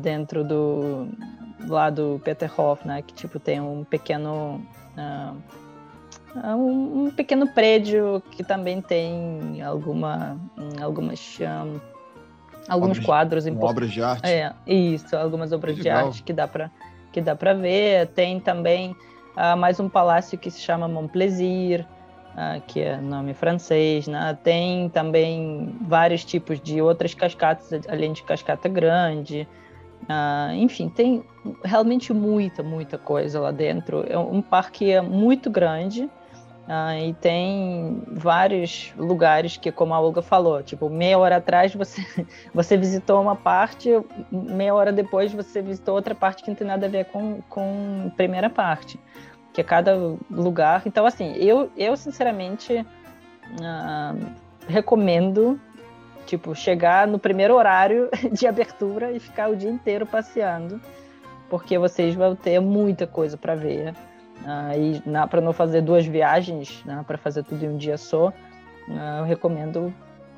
dentro do lá do Peterhof, né, que tipo tem um pequeno um, um, pequeno prédio que também tem alguma, algumas um, alguns obras, quadros importantes. Obras de arte. É, isso, algumas obras de arte que dá para que dá para ver. Tem também uh, mais um palácio que se chama Montplaisir, uh, que é nome francês, né? Tem também vários tipos de outras cascatas, além de cascata grande. Uh, enfim, tem realmente muita, muita coisa lá dentro. É um parque muito grande. Ah, e tem vários lugares que, como a Olga falou, tipo, meia hora atrás você, você visitou uma parte, meia hora depois você visitou outra parte que não tem nada a ver com, com primeira parte. Que é cada lugar. Então, assim, eu, eu sinceramente ah, recomendo, tipo, chegar no primeiro horário de abertura e ficar o dia inteiro passeando, porque vocês vão ter muita coisa para ver Uh, para não fazer duas viagens, né, para fazer tudo em um dia só, uh, eu recomendo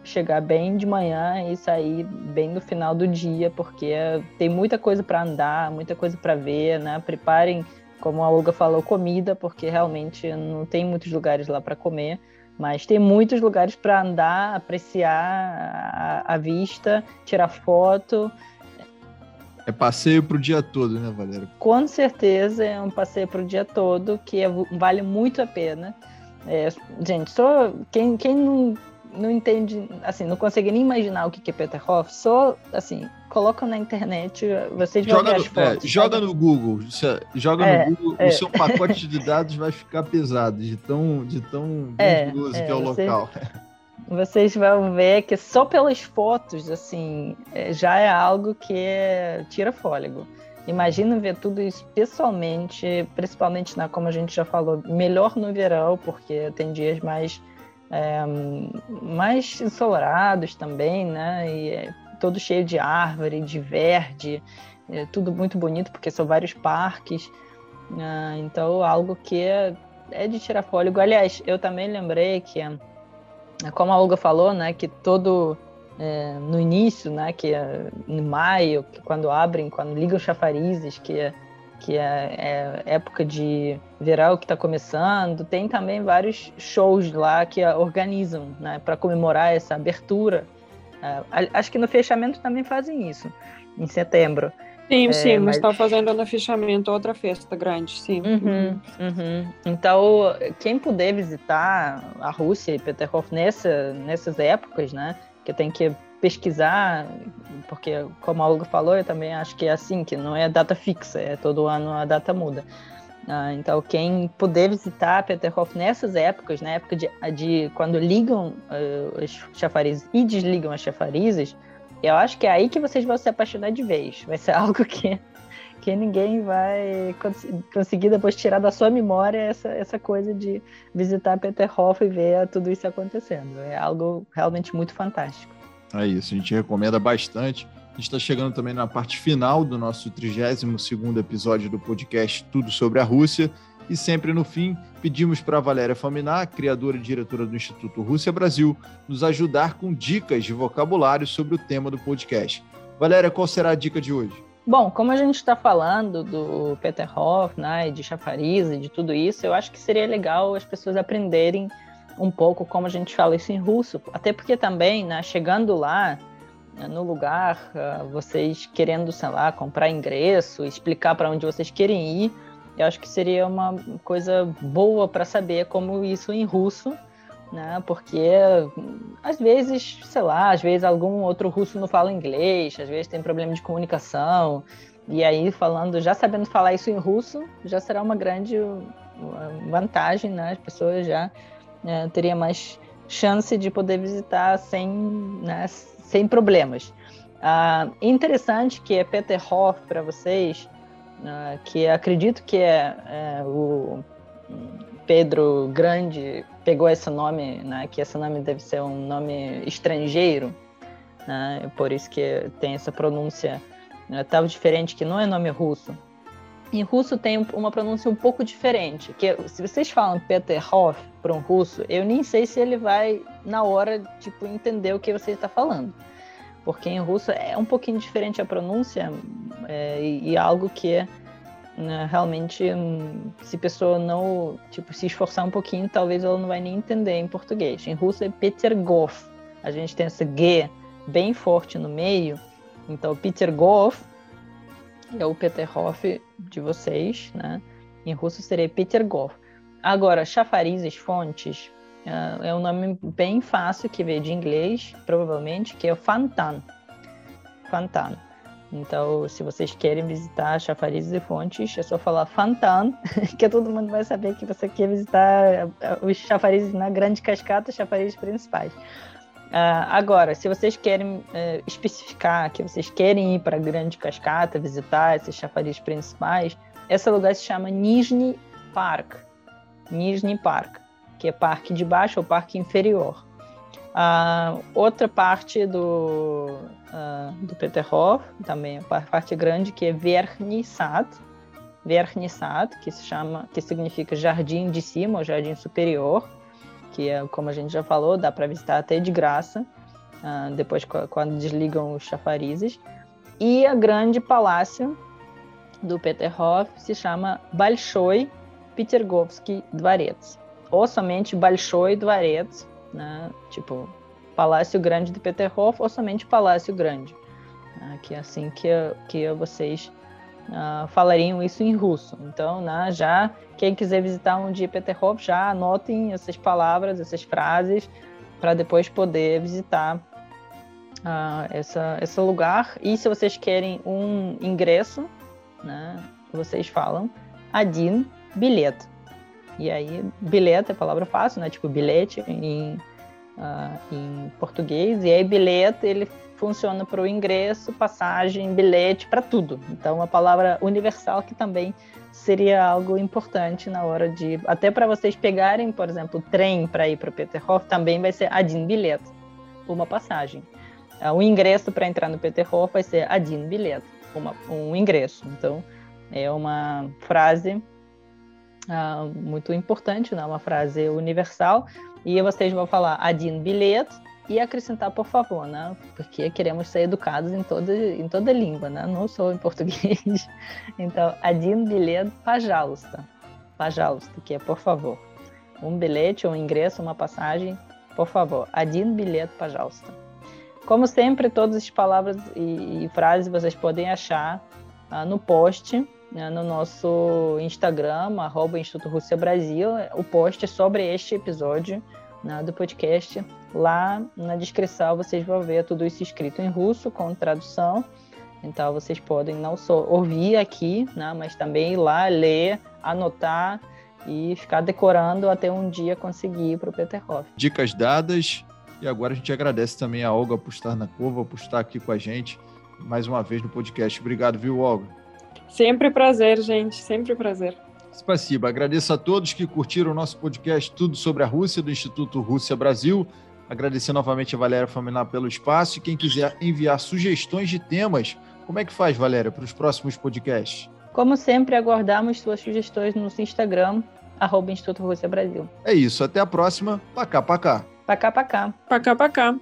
chegar bem de manhã e sair bem no final do dia, porque tem muita coisa para andar, muita coisa para ver, né? Preparem, como a Olga falou, comida, porque realmente não tem muitos lugares lá para comer, mas tem muitos lugares para andar, apreciar a, a vista, tirar foto é passeio para o dia todo, né, Valéria? Com certeza é um passeio para o dia todo que é, vale muito a pena. É, gente, só quem, quem não, não entende, assim, não consegue nem imaginar o que é Peterhof, só assim, coloca na internet, vocês vão joga ver as no, fotos. É, joga no Google, joga é, no Google, o é. seu pacote de dados vai ficar pesado de tão, de tão é, que é o local. Vocês vão ver que só pelas fotos, assim, é, já é algo que tira fôlego. Imagina ver tudo isso pessoalmente, principalmente, né, como a gente já falou, melhor no verão, porque tem dias mais, é, mais ensolarados também, né? E é todo cheio de árvore, de verde, é tudo muito bonito, porque são vários parques. Né, então, algo que é, é de tirar fôlego. Aliás, eu também lembrei que como a Olga falou, né, que todo é, no início, né, que é em maio, que quando abrem, quando ligam chafarizes, que é, que é, é época de verão que está começando. Tem também vários shows lá que organizam né, para comemorar essa abertura. Uh, acho que no fechamento também fazem isso, em setembro. Sim, é, sim, mas está fazendo no fechamento outra festa grande, sim. Uhum, uhum. Então, quem puder visitar a Rússia e Peterhof nessa, nessas épocas, né, que tem que pesquisar, porque como a Olga falou, eu também acho que é assim, que não é data fixa, é todo ano a data muda. Ah, então, quem puder visitar Peterhof nessas épocas, na época de, de quando ligam uh, os chafarizes e desligam as chafarizes, eu acho que é aí que vocês vão se apaixonar de vez. Vai ser algo que, que ninguém vai cons conseguir depois tirar da sua memória essa, essa coisa de visitar Peterhof e ver tudo isso acontecendo. É algo realmente muito fantástico. É isso, a gente recomenda bastante. A gente está chegando também na parte final do nosso 32 episódio do podcast Tudo sobre a Rússia. E sempre no fim, pedimos para Valéria Faminar, criadora e diretora do Instituto Rússia Brasil, nos ajudar com dicas de vocabulário sobre o tema do podcast. Valéria, qual será a dica de hoje? Bom, como a gente está falando do Peter Hoff, né, de chafariz e de tudo isso, eu acho que seria legal as pessoas aprenderem um pouco como a gente fala isso em russo, até porque também, né, chegando lá né, no lugar, uh, vocês querendo, sei lá, comprar ingresso, explicar para onde vocês querem ir, eu acho que seria uma coisa boa para saber como isso em russo, né? Porque às vezes, sei lá, às vezes algum outro russo não fala inglês, às vezes tem problema de comunicação. E aí, falando, já sabendo falar isso em russo, já será uma grande vantagem, né? As pessoas já né, teria mais chance de poder visitar sem, né, sem problemas. Ah, interessante que é Peter Hoff para vocês, ah, que acredito que é, é, o Pedro Grande pegou esse nome, né, que esse nome deve ser um nome estrangeiro, né, por isso que tem essa pronúncia né, tão diferente, que não é nome russo. Em russo tem uma pronúncia um pouco diferente, que se vocês falam Peter Hoff para um russo, eu nem sei se ele vai na hora tipo entender o que você está falando, porque em russo é um pouquinho diferente a pronúncia é, e, algo que né, realmente se a pessoa não tipo se esforçar um pouquinho, talvez ela não vai nem entender em português. Em russo é Peter Goff, a gente tem esse G bem forte no meio, então Peter Goff é o Peter Hoff de vocês, né? Em russo seria Peter Goff. Agora, chafarizes fontes é um nome bem fácil que veio de inglês, provavelmente, que é o Fantan. Fantan. Então, se vocês querem visitar chafarizes e fontes, é só falar Fantan, que todo mundo vai saber que você quer visitar ah, os chafarizes na Grande Cascata, chafarizes principais. Uh, agora, se vocês querem uh, especificar que vocês querem ir para a Grande Cascata, visitar esses chafarizes principais, esse lugar se chama Nizhny Park. Nizhny Park, que é parque de baixo ou parque inferior. Uh, outra parte do, do Peterhof, também a parte grande, que é Verkhny Sad, que se chama, que significa jardim de cima ou jardim superior que é, como a gente já falou, dá para visitar até de graça, uh, depois quando desligam os chafarizes. E a grande palácio do Peterhof se chama Balshoi Petergovsky Dvorets, ou somente Balshoi Dvorets, né? tipo Palácio Grande do Peterhof ou somente Palácio Grande, né? que é assim que, que vocês uh, falariam isso em russo. Então, né, já quem quiser visitar um dia Peterhof, já anotem essas palavras, essas frases, para depois poder visitar uh, essa, esse lugar. E se vocês querem um ingresso, né, vocês falam Adin bilhete. E aí, bilhete é palavra fácil, né? Tipo bilhete em, uh, em português. E aí, bilhete, ele funciona para o ingresso, passagem, bilhete, para tudo. Então, uma palavra universal que também seria algo importante na hora de. Até para vocês pegarem, por exemplo, trem para ir para o Peterhof, também vai ser Adin bilhete, uma passagem. Ah, o ingresso para entrar no Peterhof vai ser Adin bilhete, uma, um ingresso. Então, é uma frase ah, muito importante, né? uma frase universal. E vocês vão falar adin bilhete e acrescentar, por favor, né? porque queremos ser educados em toda, em toda língua, né? não só em português. Então, adin bilhete pajalusta. Pajalusta, que é por favor. Um bilhete, um ingresso, uma passagem, por favor. Adin bilhete pajalusta. Como sempre, todas as palavras e, e frases vocês podem achar uh, no post né, no nosso Instagram, arroba Instituto Rússia Brasil, o post é sobre este episódio né, do podcast. Lá na descrição vocês vão ver tudo isso escrito em russo, com tradução. Então vocês podem não só ouvir aqui, né, mas também ir lá ler, anotar e ficar decorando até um dia conseguir ir para o Peterhof. Dicas dadas. E agora a gente agradece também a Olga por estar na curva, por estar aqui com a gente mais uma vez no podcast. Obrigado, viu, Olga? Sempre prazer, gente. Sempre prazer. Spasiba. Agradeço a todos que curtiram o nosso podcast Tudo sobre a Rússia, do Instituto Rússia Brasil. Agradecer novamente a Valéria Faminar pelo espaço. E quem quiser enviar sugestões de temas, como é que faz, Valéria, para os próximos podcasts? Como sempre, aguardamos suas sugestões no Instagram, arroba Instituto Rússia Brasil. É isso. Até a próxima. Pacá, pacá. Pacá, pacá. Pacá, pacá.